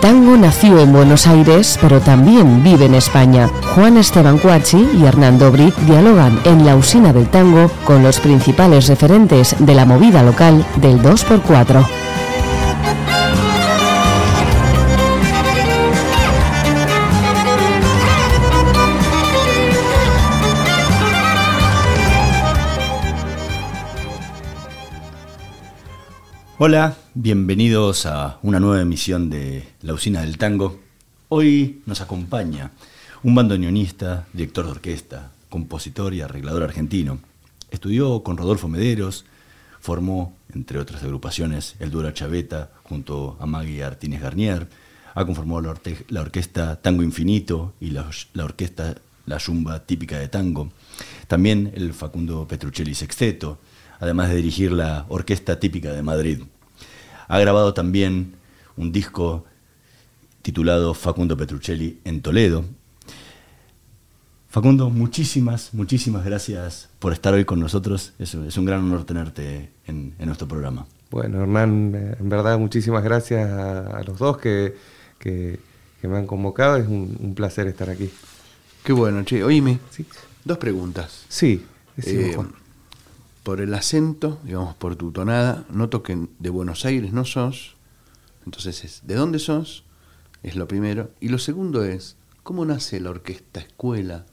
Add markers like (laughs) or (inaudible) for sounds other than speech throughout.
tango nació en Buenos Aires, pero también vive en España. Juan Esteban Cuachi y Hernando Brick dialogan en la usina del tango con los principales referentes de la movida local del 2x4. Hola, bienvenidos a una nueva emisión de La Usina del Tango. Hoy nos acompaña un bandoneonista, director de orquesta, compositor y arreglador argentino. Estudió con Rodolfo Mederos, formó, entre otras agrupaciones, el Dura Chaveta junto a Maggie Artínez Garnier, ha conformado la, orquesta Tango Infinito y la, la orquesta La Zumba Típica de Tango. También el Facundo Petruccelli Sexteto, además de dirigir la Orquesta Típica de Madrid. Ha grabado también un disco titulado Facundo Petruccelli en Toledo. Facundo, muchísimas, muchísimas gracias por estar hoy con nosotros. Es, es un gran honor tenerte en, nuestro programa. Bueno, Hernán, en verdad muchísimas gracias a, los dos que, me han convocado. Es un, placer estar aquí. Qué bueno, che. Oíme, dos preguntas. Sí, eh, por el acento, digamos, por tu tonada, noto que de Buenos Aires no sos. Entonces es, ¿de dónde sos? Es lo primero. Y lo segundo es, ¿cómo nace la orquesta escuela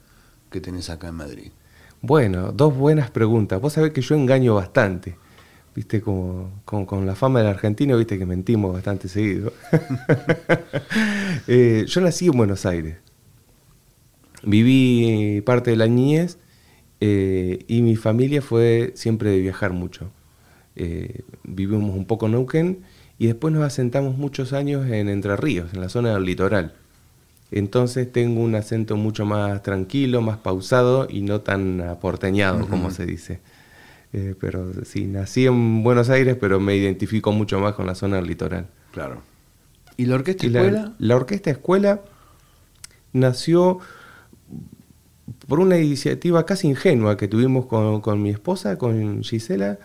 que tenés acá en Madrid? Bueno, dos buenas preguntas. Vos sabés que yo engaño bastante. Viste, como, con la fama del argentino, viste que mentimos bastante seguido. (laughs) Eh, yo nací en Buenos Aires. Viví parte de la niñez eh, y mi familia fue siempre de viajar mucho. Eh, vivimos un poco en Neuquén y después nos asentamos muchos años en Entre Ríos, en la zona del litoral. Entonces tengo un acento mucho más tranquilo, más pausado y no tan aporteñado, como se dice. Eh, pero sí, nací en Buenos Aires, pero me identifico mucho más con la zona del litoral. Claro. ¿Y la orquesta escuela? la orquesta escuela nació por una iniciativa casi ingenua que tuvimos con, mi esposa, con Gisela,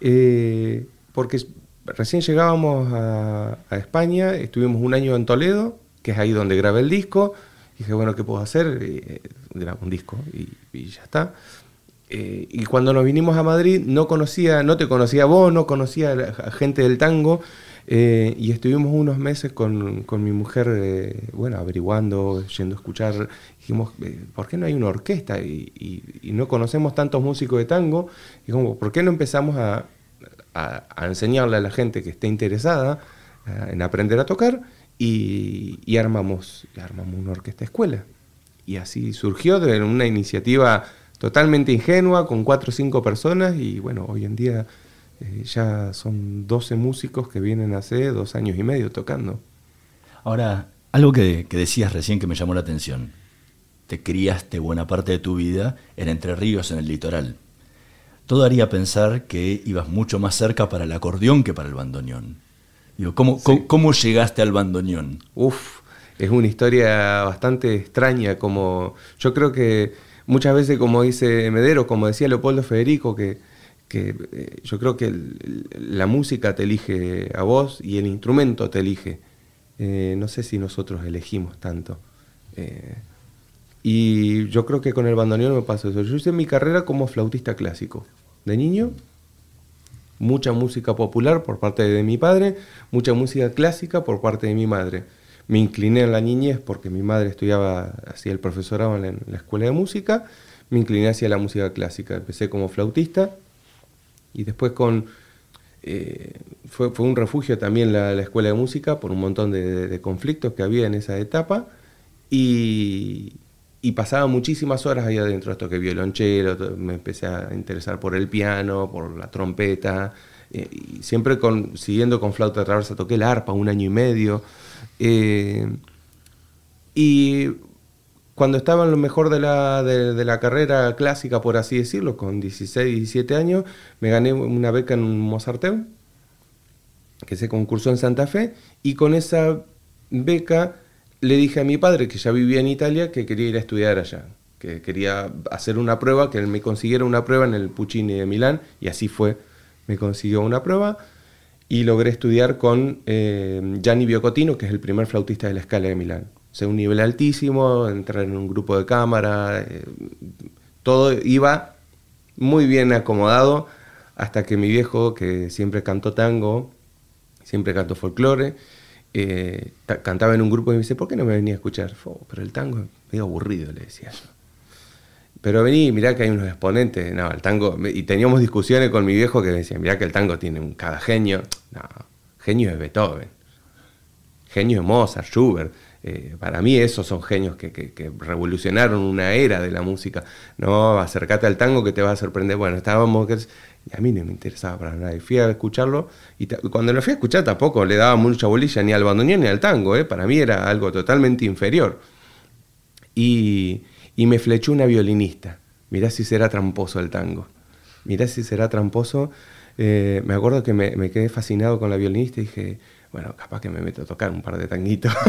eh, porque recién llegábamos a, España, estuvimos un año en Toledo, que es ahí donde grabé el disco, dije, bueno, ¿qué puedo hacer? Eh, grabo un disco y, ya está. Eh, y cuando nos vinimos a Madrid, no conocía, no te conocía vos, no conocía a gente del tango, eh, y estuvimos unos meses con, mi mujer, eh, bueno, averiguando, yendo a escuchar. Dijimos, eh, ¿por qué no hay una orquesta? Y, no conocemos tantos músicos de tango. Dijimos, ¿por qué no empezamos a, enseñarle a la gente que esté interesada en aprender a tocar? Y, armamos, armamos una orquesta escuela. Y así surgió de una iniciativa totalmente ingenua, con cuatro o cinco personas, y bueno, hoy en día eh, ya son 12 músicos que vienen hace dos años y medio tocando. Ahora, algo que, decías recién que me llamó la atención. Te criaste buena parte de tu vida en Entre Ríos, en el litoral. Todo haría pensar que ibas mucho más cerca para el acordeón que para el bandoneón. Digo, ¿cómo, ¿cómo, llegaste al bandoneón? Uf, es una historia bastante extraña. Como yo creo que muchas veces, como dice Medero, como decía Leopoldo Federico, que que eh, yo creo que la música te elige a vos y el instrumento te elige. Eh, no sé si nosotros elegimos tanto. Eh, y yo creo que con el bandoneón me pasó eso. Yo hice mi carrera como flautista clásico. De niño, mucha música popular por parte de mi padre, mucha música clásica por parte de mi madre. Me incliné en la niñez porque mi madre estudiaba, hacía el profesorado en la escuela de música, me incliné hacia la música clásica. Empecé como flautista, y después con... Eh, fue, fue, un refugio también la, escuela de música por un montón de, conflictos que había en esa etapa y, pasaba muchísimas horas ahí adentro, esto que violonchelo, me empecé a interesar por el piano, por la trompeta, eh, y siempre siguiendo con flauta traversa toqué la arpa un año y medio. Eh, y cuando estaba en lo mejor de la, de, la carrera clásica, por así decirlo, con 16, 17 años, me gané una beca en un Mozarteum, que se concursó en Santa Fe, y con esa beca le dije a mi padre, que ya vivía en Italia, que quería ir a estudiar allá, que quería hacer una prueba, que él me consiguiera una prueba en el Puccini de Milán, y así fue, me consiguió una prueba. y logré estudiar con eh, Gianni Biocotino, que es el primer flautista de la escala de Milán. Sea, un nivel altísimo, entrar en un grupo de cámara, eh, todo iba muy bien acomodado hasta que mi viejo, que siempre cantó tango, siempre cantó folclore, eh, cantaba en un grupo y me dice, ¿por qué no me venía a escuchar? pero el tango es medio aburrido, le decía yo. Pero vení, mirá que hay unos exponentes. No, el tango. Y teníamos discusiones con mi viejo que decía, mirá que el tango tiene un cada genio. No, genio de Beethoven. Genio de Mozart, Schubert. Eh, para mí esos son genios que, revolucionaron una era de la música. No, acércate al tango que te va a sorprender. Bueno, estábamos... Y a mí no me interesaba para nada. Y fui a escucharlo. Y cuando lo fui a escuchar tampoco le daba mucha bolilla ni al bandoneón ni al tango. ¿eh? Para mí era algo totalmente inferior. Y y me flechó una violinista. Mirá si será tramposo el tango. Mirá si será tramposo. Eh, me acuerdo que me, quedé fascinado con la violinista y dije, bueno, capaz que me meto a tocar un par de tanguitos. (laughs)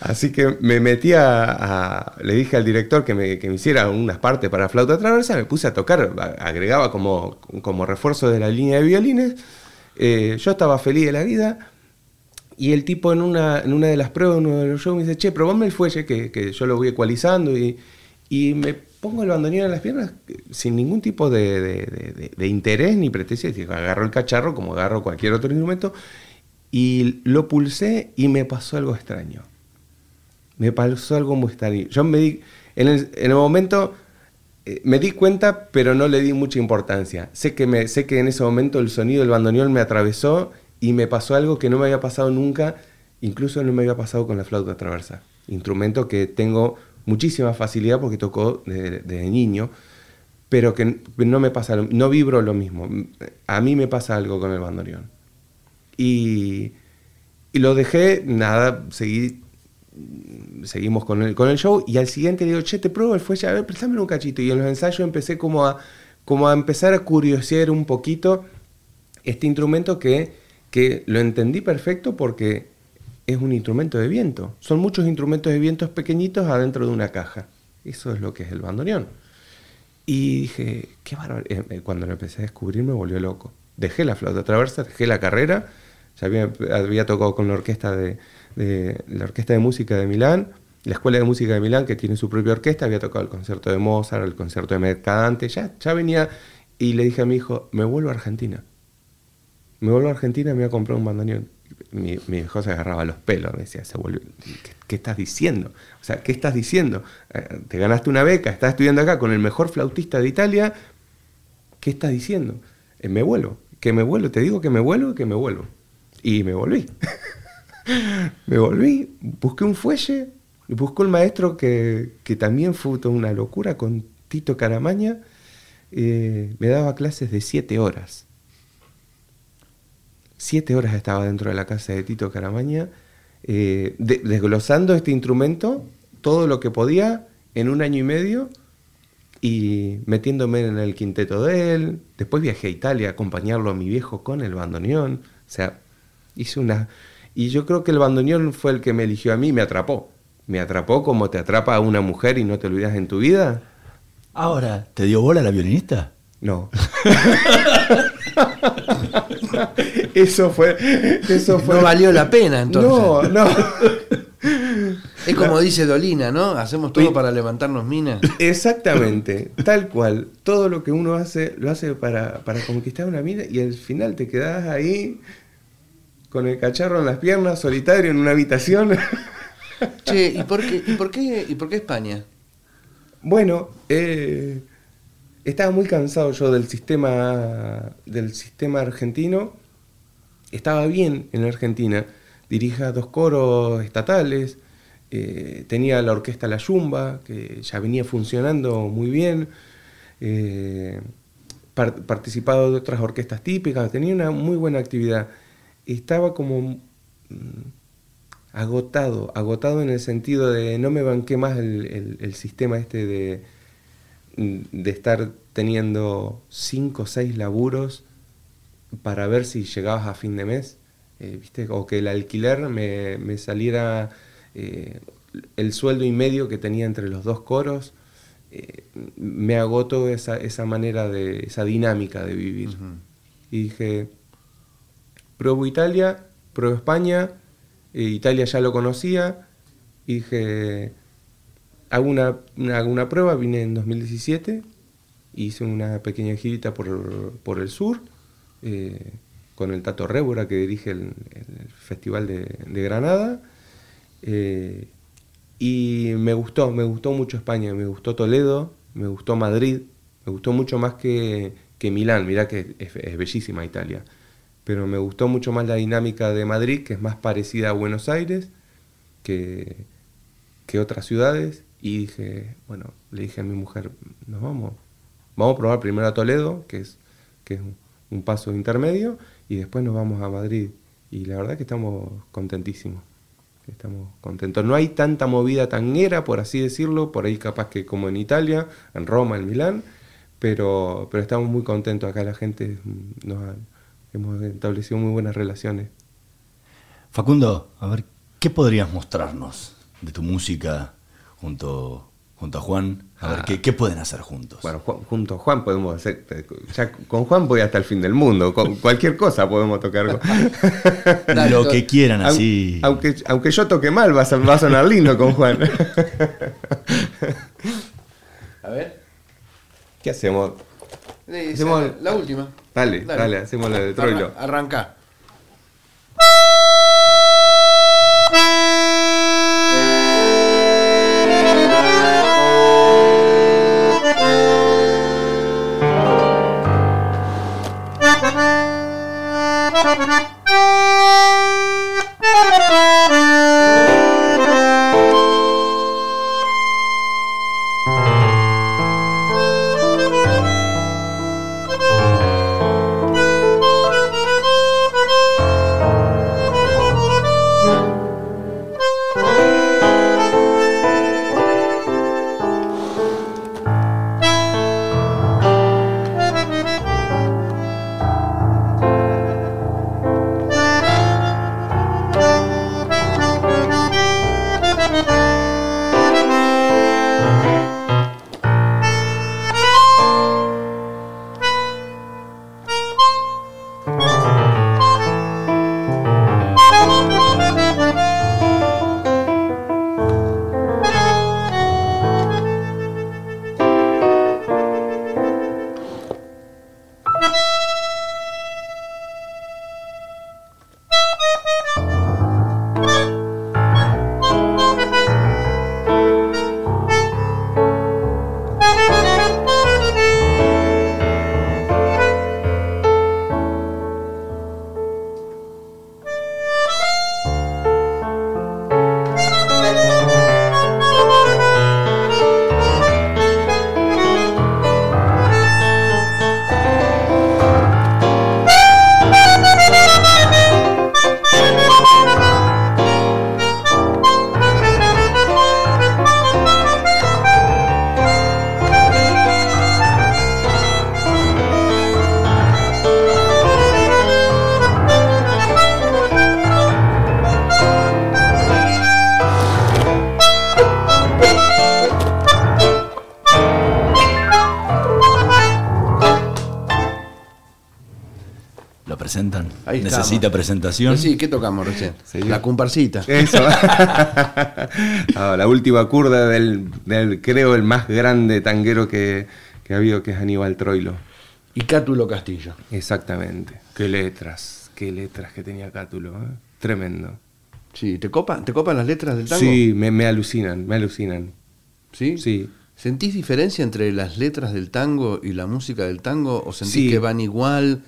Así que me metí a, Le dije al director que me, que me, hiciera unas partes para flauta traversa, me puse a tocar, agregaba como, como refuerzo de la línea de violines. Eh, yo estaba feliz de la vida y el tipo en una, en una de las pruebas, uno de los shows, me dice, che, probame el fuelle, que, que yo lo voy ecualizando, y, y, me pongo el bandoneón en las piernas sin ningún tipo de, interés ni pretensión. Agarro el cacharro como agarro cualquier otro instrumento, y lo pulsé y me pasó algo extraño. Me pasó algo muy extraño. Yo me di, en el, en el momento eh, me di cuenta, pero no le di mucha importancia. Sé que, me, sé que en ese momento el sonido del bandoneón me atravesó y me pasó algo que no me había pasado nunca, incluso no me había pasado con la flauta traversa, instrumento que tengo muchísima facilidad porque tocó desde, niño, pero que no me pasa, no vibro lo mismo. A mí me pasa algo con el bandoneón. Y, y lo dejé, nada, seguí, seguimos con el, con el show y al siguiente le digo, che, te pruebo el fuelle, a ver, préstame un cachito. Y en los ensayos empecé como a, como a empezar a curiosear un poquito este instrumento que que lo entendí perfecto porque es un instrumento de viento. Son muchos instrumentos de vientos pequeñitos adentro de una caja. Eso es lo que es el bandoneón. Y dije, qué bárbaro. Eh, eh, cuando lo empecé a descubrir me volvió loco. Dejé la flauta traversa, dejé la carrera. Ya había, tocado con la orquesta de, la orquesta de música de Milán, la escuela de música de Milán que tiene su propia orquesta. Había tocado el concierto de Mozart, el concierto de Mercadante. Ya, ya venía y le dije a mi hijo, me vuelvo a Argentina me vuelvo a Argentina y me voy a comprar un bandoneón. Mi, hijo se agarraba los pelos, me decía, se vuelve, ¿qué, estás diciendo? O sea, ¿qué estás diciendo? Eh, te ganaste una beca, estás estudiando acá con el mejor flautista de Italia, ¿qué estás diciendo? Eh, me vuelvo, que me vuelvo, te digo que me vuelvo, que me vuelvo. Y me volví. (laughs) me volví, busqué un fuelle, busqué un maestro que, que también fue una locura con Tito Caramaña, eh, me daba clases de siete horas siete horas estaba dentro de la casa de Tito Caramaña, eh, desglosando este instrumento, todo lo que podía, en un año y medio, y metiéndome en el quinteto de él. Después viajé a Italia a acompañarlo a mi viejo con el bandoneón. O sea, hice una... Y yo creo que el bandoneón fue el que me eligió a mí, me atrapó. Me atrapó como te atrapa a una mujer y no te olvidas en tu vida. Ahora, ¿te dio bola la violinista? No. (laughs) eso fue, eso fue. No valió la pena entonces. No, no. Es como dice Dolina, ¿no? Hacemos todo para levantarnos minas. Exactamente, tal cual. Todo lo que uno hace, lo hace para, para conquistar una mina y al final te quedas ahí con el cacharro en las piernas, solitario en una habitación. Che, ¿y por qué, y por qué, y por qué España? Bueno, eh, estaba muy cansado yo del sistema, del sistema argentino. Estaba bien en Argentina. Dirija dos coros estatales. Eh, tenía la orquesta La Yumba, que ya venía funcionando muy bien. Eh, participado de otras orquestas típicas. Tenía una muy buena actividad. Estaba como mm, agotado, agotado en el sentido de no me banqué más el sistema este de de estar teniendo cinco o seis laburos para ver si llegabas a fin de mes, eh, ¿viste? o que el alquiler me, saliera eh, el sueldo y medio que tenía entre los dos coros. Eh, me agotó esa, esa, manera de, esa dinámica de vivir. y dije, pruebo Italia, pruebo España, Italia ya lo conocía, y dije, hago una, una, prueba, vine en 2017, hice una pequeña girita por, el sur, eh, con el Tato Rébora que dirige el, Festival de, Granada, eh, y me gustó, me gustó mucho España, me gustó Toledo, me gustó Madrid, me gustó mucho más que, que Milán, mirá que es, bellísima Italia, pero me gustó mucho más la dinámica de Madrid, que es más parecida a Buenos Aires que, que otras ciudades, y dije, bueno, le dije a mi mujer, nos vamos, vamos a probar primero a Toledo, que es, que es un paso intermedio, y después nos vamos a Madrid. Y la verdad que estamos contentísimos estamos contentos. No hay tanta movida tanguera, por así decirlo, por ahí capaz que como en Italia, en Roma, en Milán, pero, pero estamos muy contentos acá, la gente nos hemos establecido muy buenas relaciones. Facundo, a ver, ¿qué podrías mostrarnos de tu música junto junto a Juan. A ver, ¿qué, pueden hacer juntos? Bueno, junto a Juan podemos hacer. Ya con Juan voy hasta el fin del mundo. Con cualquier cosa podemos tocar. (laughs) Lo que quieran, así. Aunque, aunque yo toque mal, va a, va a sonar lindo con Juan. a ver. ¿Qué hacemos? hacemos la última. Dale, dale, hacemos la de Troilo. Arranca. Presentación. Sí, ¿qué tocamos recién? La comparsita. Eso. (laughs) la última curda del, creo, el más grande tanguero que, ha habido, que es Aníbal Troilo. Y Cátulo Castillo. Exactamente. Qué letras, qué letras que tenía Cátulo. ¿eh? Tremendo. Sí, ¿te copan, ¿te copan las letras del tango? Sí, me, alucinan, me alucinan. ¿Sí? Sí. ¿Sentís diferencia entre las letras del tango y la música del tango? ¿O sentís que van igual?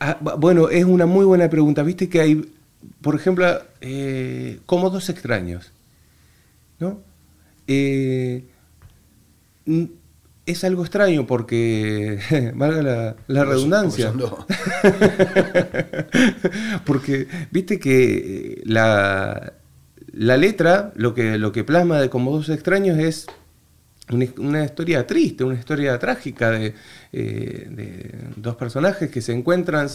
Ah, bueno, es una muy buena pregunta. Viste que hay, por ejemplo, eh, como dos extraños, ¿no? Eh, es algo extraño porque, (laughs) valga la, redundancia, (laughs) porque viste que eh, la, la letra, lo que, lo que plasma de como dos extraños es una, historia triste, una historia trágica de, eh, dos personajes que se encuentran,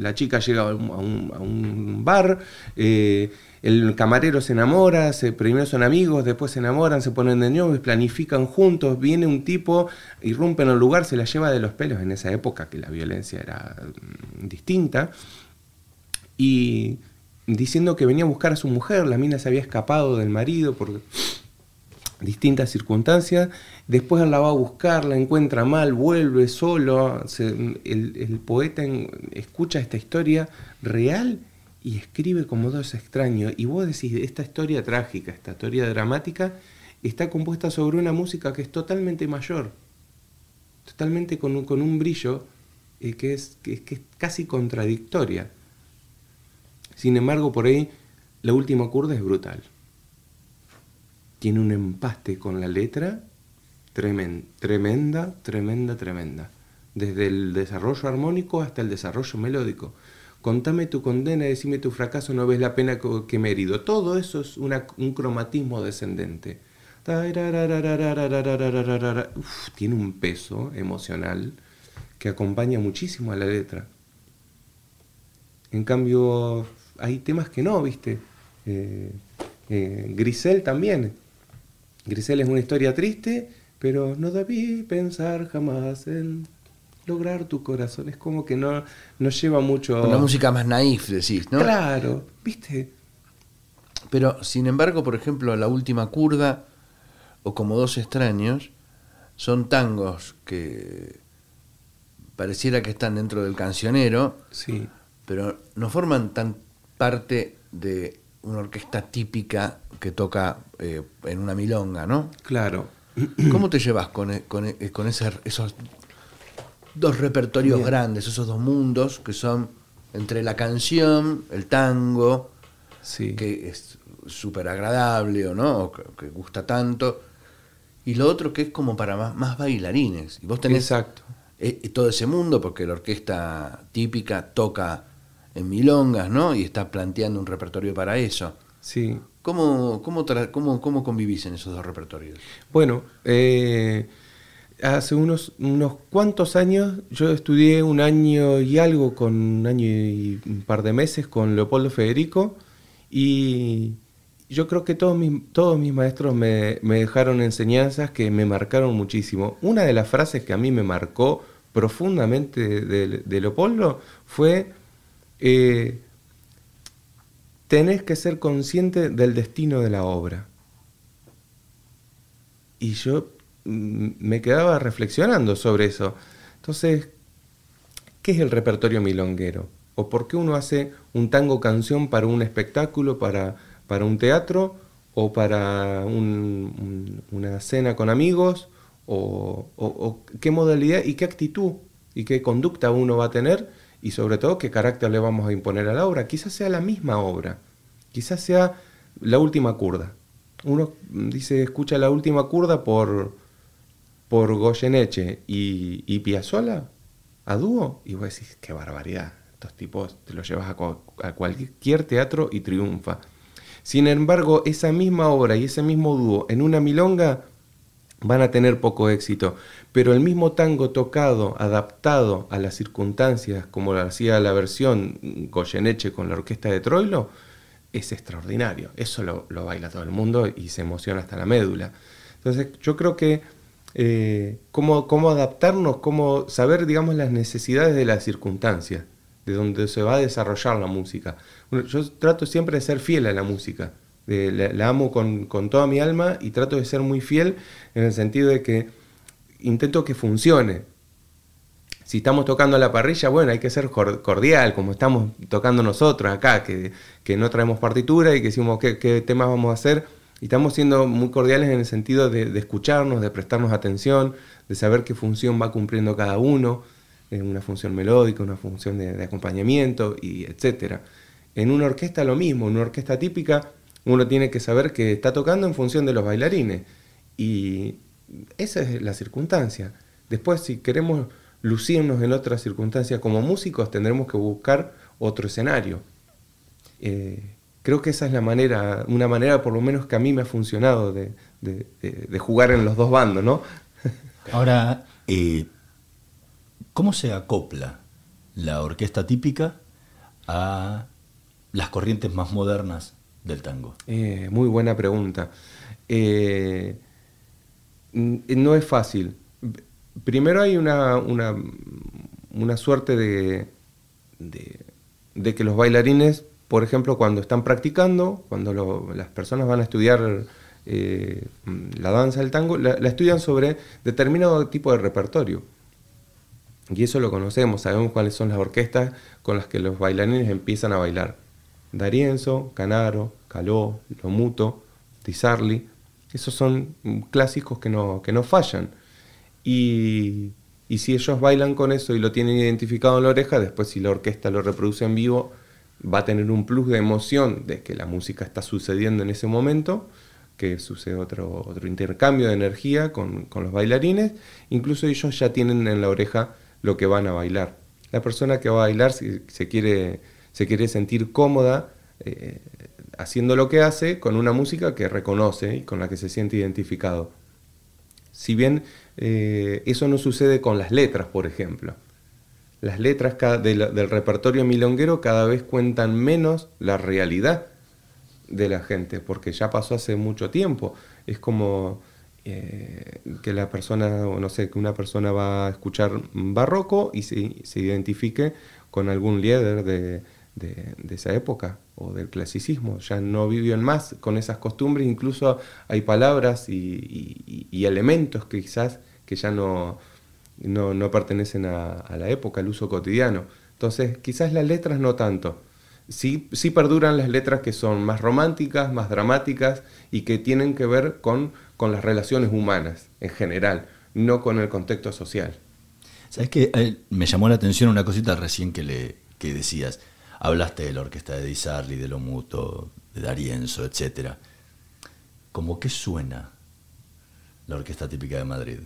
la chica llega a un, bar, eh, el camarero se enamora, se, primero son amigos, después se enamoran, se ponen de novios, planifican juntos, viene un tipo, irrumpe en el lugar, se la lleva de los pelos. En esa época que la violencia era mm, distinta, y diciendo que venía a buscar a su mujer, la mina se había escapado del marido por distintas circunstancias, después la va a buscar, la encuentra mal, vuelve solo, el, poeta escucha esta historia real y escribe como dos extraños. Y vos decís, esta historia trágica, esta historia dramática, está compuesta sobre una música que es totalmente mayor, totalmente con un, con un brillo eh, que, es, que, que casi contradictoria. Sin embargo, por ahí la última curda es brutal. Tiene un empaste con la letra tremenda, tremenda, tremenda, tremenda. Desde el desarrollo armónico hasta el desarrollo melódico. Contame tu condena, decime tu fracaso, no ves la pena que me he herido. Todo eso es un cromatismo descendente. tiene un peso emocional que acompaña muchísimo a la letra. En cambio, hay temas que no, ¿viste? Eh, eh, Grisel también. Grisel es una historia triste, pero no debí pensar jamás en lograr tu corazón. Es como que no, no lleva mucho... Una música más naif, decís, ¿no? Claro, ¿viste? Pero, sin embargo, por ejemplo, La Última Curda o Como Dos Extraños son tangos que pareciera que están dentro del cancionero, sí. pero no forman tan parte de una orquesta típica que toca eh, en una milonga, ¿no? Claro. ¿Cómo te llevas con, e, con, e, con esos dos repertorios grandes, esos dos mundos que son entre la canción, el tango, sí. que es súper agradable o no, que, gusta tanto, y lo otro que es como para más, más bailarines. Y vos tenés Exacto. Eh, todo ese mundo, porque la orquesta típica toca en milongas, ¿no? Y está planteando un repertorio para eso. Sí. ¿Cómo, cómo, cómo, cómo convivís en esos dos repertorios? Bueno, eh, hace unos, unos cuantos años yo estudié un año y algo, con un año y un par de meses con Leopoldo Federico y yo creo que todos mis, todos mis maestros me, me dejaron enseñanzas que me marcaron muchísimo. Una de las frases que a mí me marcó profundamente de, de Leopoldo fue eh, tenés que ser consciente del destino de la obra. Y yo mm, me quedaba reflexionando sobre eso. Entonces, ¿qué es el repertorio milonguero? ¿O por qué uno hace un tango canción para un espectáculo, para, para un teatro, o para una cena con amigos? o, qué modalidad y qué actitud y qué conducta uno va a tener y sobre todo qué carácter le vamos a imponer a la obra. Quizás sea la misma obra, quizás sea la última curda. Uno dice, escucha la última curda por, por Goyeneche y, y Piazzolla a dúo, y vos decís, qué barbaridad, estos tipos te los llevas a, a cualquier teatro y triunfa. Sin embargo, esa misma obra y ese mismo dúo en una milonga van a tener poco éxito. Pero el mismo tango tocado, adaptado a las circunstancias, como lo hacía la versión Goyeneche con la orquesta de Troilo, es extraordinario. Eso lo, baila todo el mundo y se emociona hasta la médula. Entonces yo creo que eh, cómo, adaptarnos, cómo saber, digamos, las necesidades de las circunstancias, de donde se va a desarrollar la música. yo trato siempre de ser fiel a la música la, amo con, toda mi alma y trato de ser muy fiel en el sentido de que intento que funcione. Si estamos tocando la parrilla, bueno, hay que ser cordial, como estamos tocando nosotros acá, que, no traemos partitura y que decimos qué, temas vamos a hacer. Y estamos siendo muy cordiales en el sentido de, escucharnos, de prestarnos atención, de saber qué función va cumpliendo cada uno, en una función melódica, una función de, de acompañamiento, y etc. En una orquesta lo mismo, en una orquesta típica uno tiene que saber que está tocando en función de los bailarines. Y esa es la circunstancia. Después, si queremos lucirnos en otras circunstancias como músicos, tendremos que buscar otro escenario. Eh, creo que esa es la manera, una manera por lo menos que a mí me ha funcionado de, jugar en los dos bandos, ¿no? (laughs) Ahora, eh, ¿cómo se acopla la orquesta típica a las corrientes más modernas del tango? Eh, muy buena pregunta. Eh, no es fácil. Primero hay una, una, suerte de, de, que los bailarines, por ejemplo, cuando están practicando, cuando las personas van a estudiar eh, la danza del tango, la, estudian sobre determinado tipo de repertorio. Y eso lo conocemos, sabemos cuáles son las orquestas con las que los bailarines empiezan a bailar. Darienzo, Canaro, Caló, Lomuto, Tizarli, esos son clásicos que no, que no fallan. Y, si ellos bailan con eso y lo tienen identificado en la oreja, después si la orquesta lo reproduce en vivo, va a tener un plus de emoción de que la música está sucediendo en ese momento, que sucede otro, otro intercambio de energía con, los bailarines, incluso ellos ya tienen en la oreja lo que van a bailar. La persona que va a bailar, si se quiere, se quiere sentir cómoda, eh, haciendo lo que hace con una música que reconoce y con la que se siente identificado. Si bien eh, eso no sucede con las letras, por ejemplo. Las letras del, repertorio milonguero cada vez cuentan menos la realidad de la gente, porque ya pasó hace mucho tiempo. Es como eh, que la persona, no sé, que una persona va a escuchar barroco y se identifique con algún líder de, de, esa época o del clasicismo. Ya no viven más con esas costumbres, incluso hay palabras y, elementos que quizás que ya no, no, pertenecen a, la época, al uso cotidiano. Entonces, quizás las letras no tanto. Sí, sí perduran las letras que son más románticas, más dramáticas y que tienen que ver con, con las relaciones humanas en general, no con el contexto social. ¿Sabes qué? Eh, me llamó la atención una cosita recién que, le, que decías. Hablaste de la orquesta de Di Sarli, de Lomuto, de Darienzo, etc. ¿Cómo qué suena la orquesta típica de Madrid?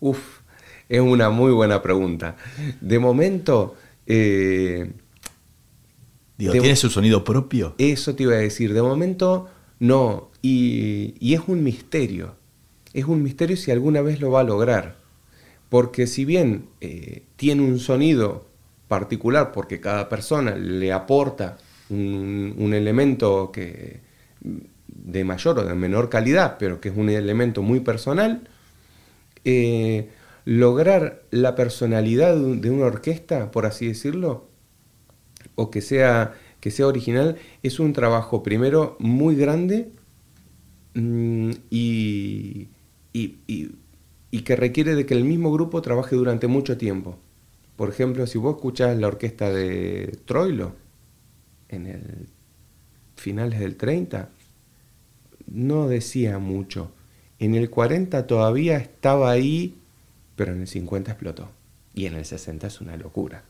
Uf, es una muy buena pregunta. De momento... Eh, ¿Tiene su sonido propio? Eso te iba a decir. De momento, no. Y, es un misterio. Es un misterio si alguna vez lo va a lograr. Porque si bien eh, tiene un sonido particular porque cada persona le aporta un, elemento que, de mayor o de menor calidad, pero que es un elemento muy personal, eh, lograr la personalidad de una orquesta, por así decirlo, o que sea, que sea original, es un trabajo primero muy grande mm, y, y que requiere de que el mismo grupo trabaje durante mucho tiempo. Por ejemplo, si vos escuchás la orquesta de Troilo en el finales del 30, no decía mucho. En el 40 todavía estaba ahí, pero en el 50 explotó. Y en el 60 es una locura.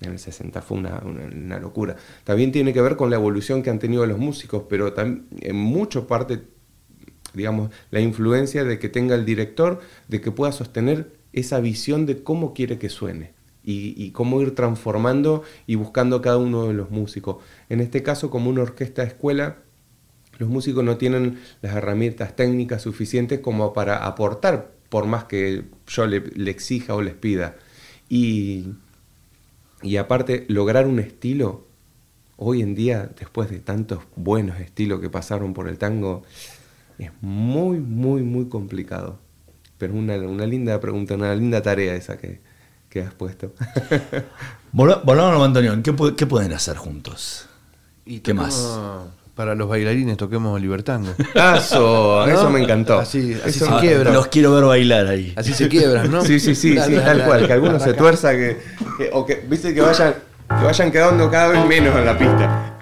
En el 60 fue una, una, locura. También tiene que ver con la evolución que han tenido los músicos, pero en mucha parte, digamos, la influencia de que tenga el director, de que pueda sostener esa visión de cómo quiere que suene y, cómo ir transformando y buscando cada uno de los músicos. En este caso, como una orquesta de escuela, los músicos no tienen las herramientas técnicas suficientes como para aportar, por más que yo le, exija o les pida. Y, y aparte, lograr un estilo, hoy en día, después de tantos buenos estilos que pasaron por el tango, es muy, muy, muy complicado. Pero una, una linda pregunta, una linda tarea esa que, que has puesto. (laughs) Volvamos a Antonio, ¿qué, ¿qué, pueden hacer juntos? ¿Y qué más? Para los bailarines toquemos Libertango. (laughs) Eso, eso me encantó. Así, se quiebran. Los quiero ver bailar ahí. Así se quiebran, ¿no? (laughs) Sí, sí, sí, tal cual. Que algunos se tuerza, que, o que, viste, que vayan, que vayan quedando cada vez menos en la pista.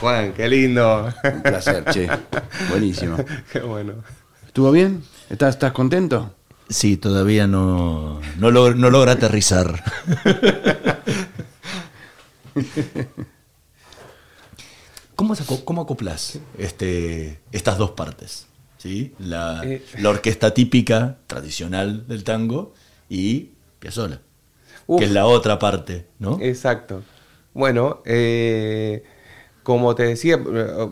Juan, qué lindo. Un placer, che. (laughs) Buenísimo. Qué bueno. ¿Estuvo bien? ¿Estás, estás contento? Sí, todavía no, no, log- no logra aterrizar. ¿Cómo, cómo acoplas este, estas dos partes? ¿Sí? La, Eh. la orquesta típica, tradicional del tango, y Piazzolla, Uf. que es la otra parte, ¿no? Exacto. Bueno, eh, como te decía, eh,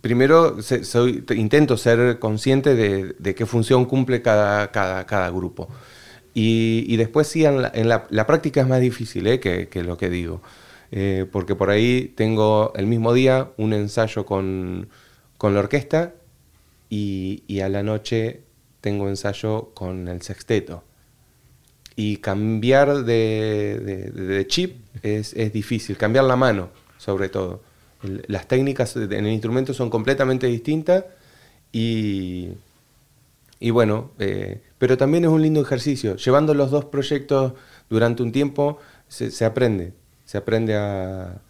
primero soy- te- intento ser consciente de, de qué función cumple cada, cada, cada grupo. Y, y después sí, en la, en la- la práctica es más difícil eh, que, que lo que digo. Eh, porque por ahí tengo el mismo día un ensayo con, con la orquesta y, y a la noche tengo ensayo con el sexteto. Y cambiar de, de- de chip es, es difícil, cambiar la mano sobre todo. Las técnicas en el instrumento son completamente distintas y, y bueno, eh, pero también es un lindo ejercicio. Llevando los dos proyectos durante un tiempo se, se aprende, se aprende a,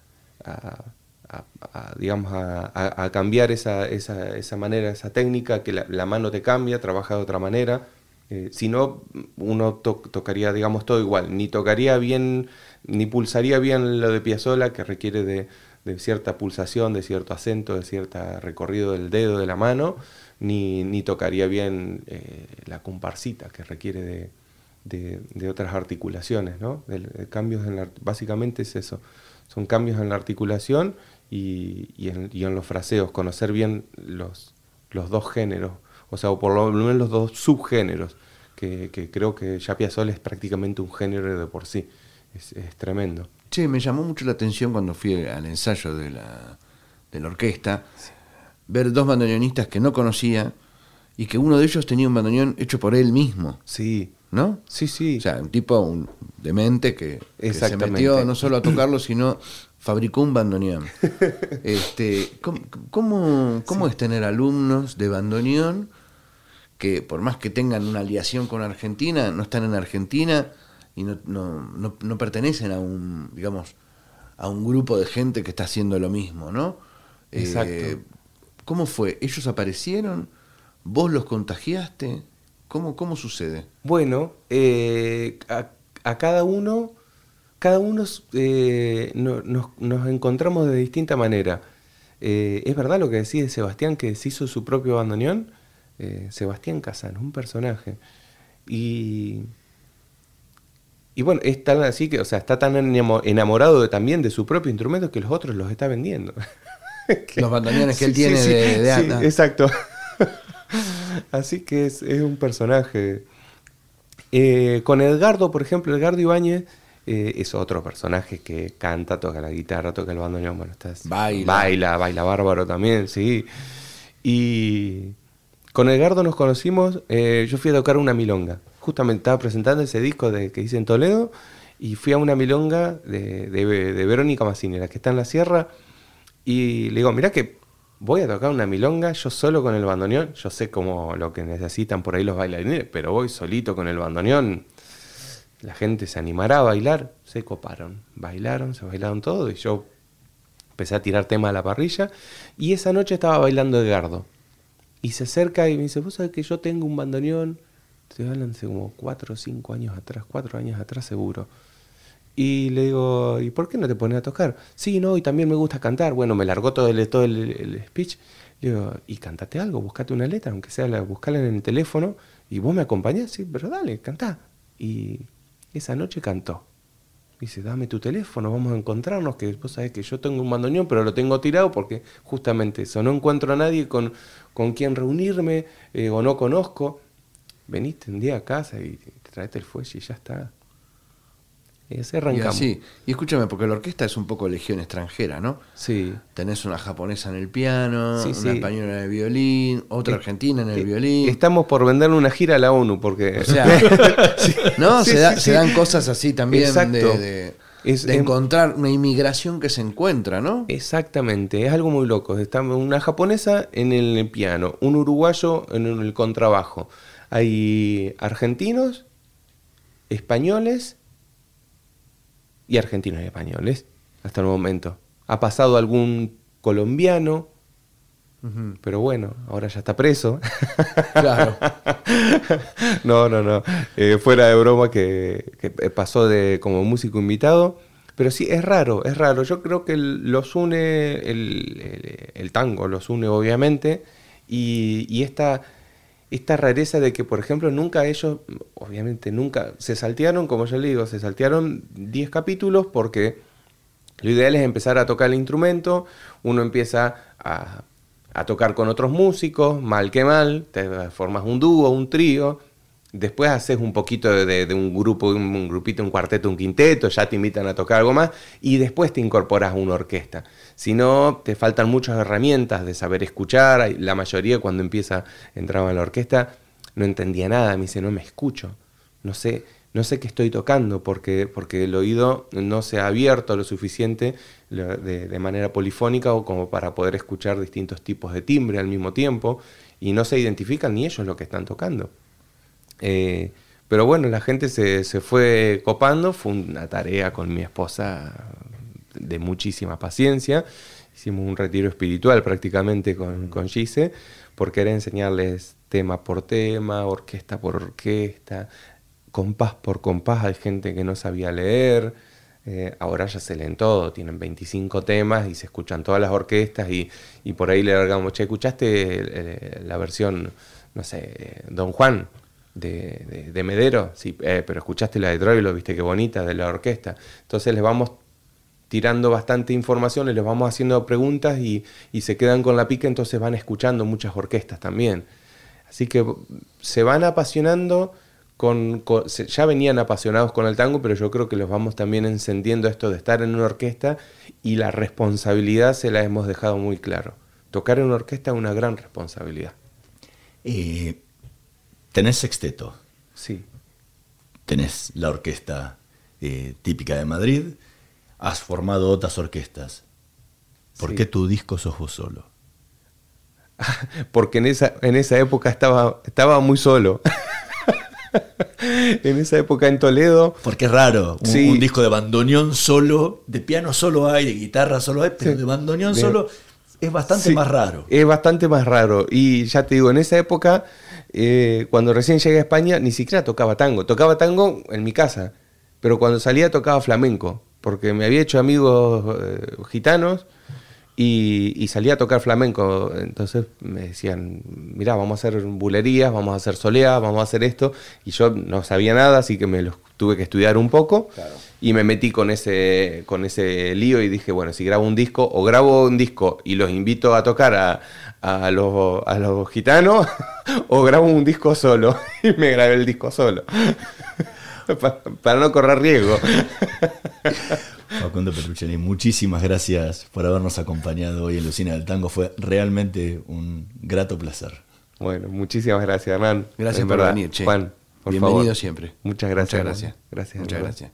digamos, a, cambiar esa, esa, esa manera, esa técnica, que la, mano te cambia, trabaja de otra manera. Eh, si no, uno to- tocaría, digamos, todo igual. Ni tocaría bien, ni pulsaría bien lo de Piazzolla, que requiere de, de cierta pulsación, de cierto acento, de cierto recorrido del dedo, de la mano, ni, ni tocaría bien eh, la comparsita, que requiere de, otras articulaciones, ¿no? Cambios en la- básicamente es eso. Son cambios en la articulación y, y en, y en los fraseos, conocer bien los, los dos géneros, o sea, o por lo menos los dos subgéneros, que, que creo que ya Piazzolla es prácticamente un género de por sí. Es, es tremendo. Che, me llamó mucho la atención cuando fui al ensayo de la, de la orquesta, ver dos bandoneonistas que no conocía y que uno de ellos tenía un bandoneón hecho por él mismo, Sí, ¿no? sí, sí. O sea, un tipo un demente que, que se metió no solo a tocarlo, sino fabricó un bandoneón. (laughs) Este, ¿Cómo, cómo, cómo es tener alumnos de bandoneón que por más que tengan una aliación con Argentina, no están en Argentina y no, no, no, no pertenecen a un, digamos, a un grupo de gente que está haciendo lo mismo, ¿no? Eh, Exacto. ¿Cómo fue? ¿Ellos aparecieron? ¿Vos los contagiaste? ¿Cómo, cómo sucede? Bueno, eh, a, a cada uno, cada uno eh, no- nos, nos encontramos de distinta manera. Eh, es verdad lo que decía de Sebastián, que se hizo su propio bandoneón. Eh, Sebastián Casano, un personaje. Y, y bueno, es tan así que, o sea, está tan enamo- enamorado de- también de su propio instrumento que los otros los está vendiendo. (laughs) Que- Los bandoneones que él Sí, tiene sí, de, de sí, exacto. (laughs) Así que es, es un personaje. Eh, con Edgardo, por ejemplo, Edgardo Ibáñez eh, es otro personaje que canta, toca la guitarra, toca el bandoneón, bueno, Baila. baila, baila bárbaro también, sí. Y con Edgardo nos conocimos, eh, yo fui a tocar una milonga. Justamente estaba presentando ese disco de, que hice en Toledo y fui a una milonga de, de, Verónica Massini, la que está en la sierra, y le digo, mirá que voy a tocar una milonga yo solo con el bandoneón, yo sé como lo que necesitan por ahí los bailarines, pero voy solito con el bandoneón. La gente se animará a bailar, se coparon, bailaron, se bailaron todo y yo empecé a tirar tema a la parrilla y esa noche estaba bailando Edgardo. Y se acerca y me dice, vos sabés que yo tengo un bandoneón, estoy hablando hace como cuatro o cinco años atrás, cuatro años atrás seguro. Y le digo, ¿y por qué no te pones a tocar? Sí, no, y también me gusta cantar. Bueno, me largó todo el, todo el, speech. Le digo, y cántate algo, buscate una letra, aunque sea la, buscala en el teléfono, y vos me acompañás, sí, pero dale, cantá. Y esa noche cantó. Dice, dame tu teléfono, vamos a encontrarnos, que vos sabés que yo tengo un bandoneón, pero lo tengo tirado porque justamente eso, no encuentro a nadie con, con quien reunirme eh, o no conozco. Veniste un día a casa y te traete el fuelle y ya está. Y así Y arrancamos. así. Y escúchame, porque la orquesta es un poco legión extranjera, ¿no? Sí. Tenés una japonesa en el piano, Sí, una sí. española en el violín, otra Eh, argentina en el Eh, violín. Estamos por venderle una gira a la ONU porque... O sea, (laughs) ¿no? Se, da- se dan cosas así también Exacto. de, de- Es- de encontrar una inmigración que se encuentra, ¿no? Exactamente, es algo muy loco. Está una japonesa en el piano, un uruguayo en el contrabajo. Hay argentinos, españoles y argentinos y españoles hasta el momento. ha pasado algún colombiano, pero bueno, ahora ya está preso. (laughs) Claro. (laughs) no, no, no. Eh, fuera de broma que, que pasó de como músico invitado. Pero sí, es raro, es raro. Yo creo que los une el, tango, los une obviamente, y, esta, esta rareza de que, por ejemplo, nunca ellos, obviamente nunca, se saltearon, como yo le digo, se saltearon 10 capítulos porque lo ideal es empezar a tocar el instrumento, uno empieza a, a tocar con otros músicos, mal que mal, te formas un dúo, un trío, Después haces un poquito de, un grupo, un, grupito, un cuarteto, un quinteto, ya te invitan a tocar algo más y después te incorporas a una orquesta. Si no, te faltan muchas herramientas de saber escuchar. La mayoría cuando empieza, entraba en la orquesta, no entendía nada. Me dice, no me escucho. No sé, no sé qué estoy tocando porque, porque el oído no se ha abierto lo suficiente de, de manera polifónica o como para poder escuchar distintos tipos de timbre al mismo tiempo y no se identifican ni ellos lo que están tocando. Eh, pero bueno, la gente se, fue copando, fue una tarea con mi esposa de muchísima paciencia. Hicimos un retiro espiritual prácticamente con, con Gise, porque era enseñarles tema por tema, orquesta por orquesta, compás por compás. Hay gente que no sabía leer. Eh, ahora ya se leen todo, tienen 25 temas y se escuchan todas las orquestas y, por ahí le largamos, che, ¿escuchaste la versión, no sé, Don Juan? De, de, Medero, sí, eh, pero escuchaste la de Troilo, viste qué bonita, de la orquesta. Entonces les vamos tirando bastante información, les vamos haciendo preguntas y, se quedan con la pica, entonces van escuchando muchas orquestas también. Así que se van apasionando, con, ya venían apasionados con el tango, pero yo creo que los vamos también encendiendo esto de estar en una orquesta y la responsabilidad se la hemos dejado muy claro. Tocar en una orquesta es una gran responsabilidad. Eh, tenés sexteto. Sí. Tenés la orquesta eh, típica de Madrid. Has formado otras orquestas. ¿Por qué tu disco sos vos solo? (laughs) Porque en esa, en esa época estaba, estaba muy solo. (laughs) en esa época en Toledo. Porque es raro. Un, disco de bandoneón solo, de piano solo hay, de guitarra solo hay, pero de bandoneón solo es bastante más raro. Es bastante más raro. Y ya te digo, en esa época eh, cuando recién llegué a España, ni siquiera tocaba tango. Tocaba tango en mi casa, pero cuando salía tocaba flamenco, porque me había hecho amigos eh, gitanos y, salía a tocar flamenco. Entonces me decían, mira, vamos a hacer bulerías, vamos a hacer soleá, vamos a hacer esto. Y yo no sabía nada, así que me los tuve que estudiar un poco. Y me metí con ese, con ese lío y dije, bueno, si grabo un disco, o grabo un disco y los invito a tocar a, a los, a los gitanos (laughs) o grabo un disco solo. (laughs) Y me grabé el disco solo. (laughs) para, no correr riesgo. Facundo Petrucciani, muchísimas gracias por habernos acompañado hoy en Lucina del Tango. Fue realmente un grato placer. Bueno, muchísimas gracias, Hernán. Gracias por venir, che. Juan, Bienvenido siempre. Muchas gracias. Muchas gracias. Gracias. Muchas gracias.